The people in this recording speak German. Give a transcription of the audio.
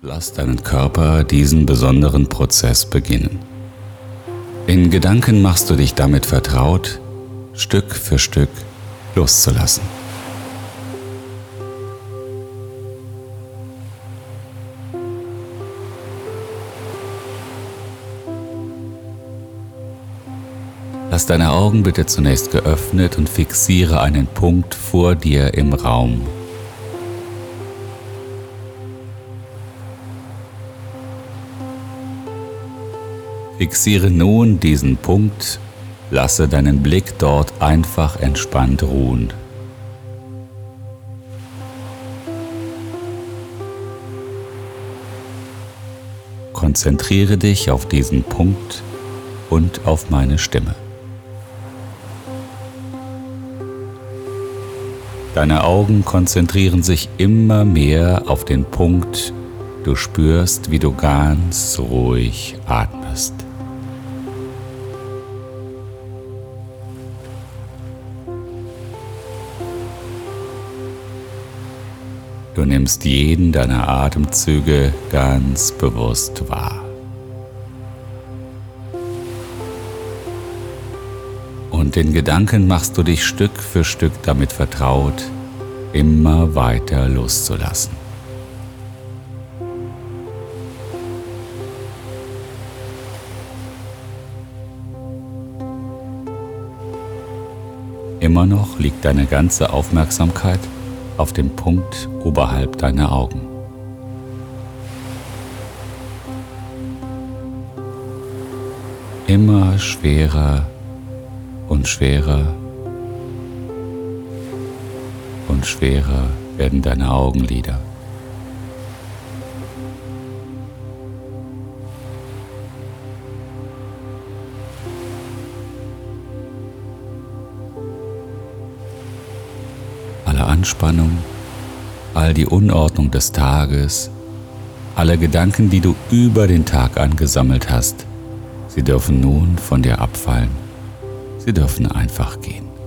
Lass deinen Körper diesen besonderen Prozess beginnen. In Gedanken machst du dich damit vertraut, Stück für Stück loszulassen. Lass deine Augen bitte zunächst geöffnet und fixiere einen Punkt vor dir im Raum. Fixiere nun diesen Punkt, lasse deinen Blick dort einfach entspannt ruhen. Konzentriere dich auf diesen Punkt und auf meine Stimme. Deine Augen konzentrieren sich immer mehr auf den Punkt, du spürst, wie du ganz ruhig atmest. Du nimmst jeden deiner Atemzüge ganz bewusst wahr. Und in Gedanken machst du dich Stück für Stück damit vertraut, immer weiter loszulassen. Immer noch liegt deine ganze Aufmerksamkeit auf dem Punkt oberhalb deiner Augen. Immer schwerer und schwerer und schwerer werden deine Augenlider. Alle Anspannung, all die Unordnung des Tages, alle Gedanken, die du über den Tag angesammelt hast, sie dürfen nun von dir abfallen. Sie dürfen einfach gehen.